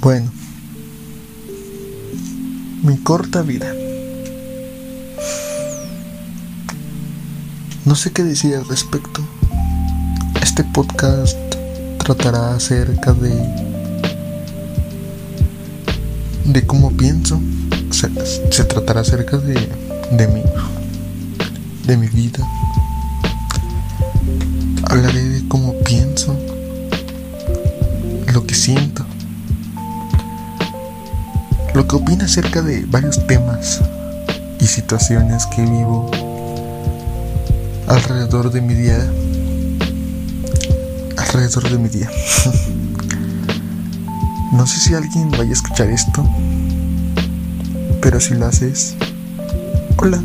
Bueno, mi corta vida. No sé qué decir al respecto. Este podcast tratará acerca de de cómo pienso. Se, tratará acerca de, de mí, de mi vida. Hablaré de cómo pienso, lo que siento, lo que opino acerca de varios temas y situaciones que vivo alrededor de mi día. Alrededor de mi día. no sé si alguien vaya a escuchar esto, pero si lo haces, hola.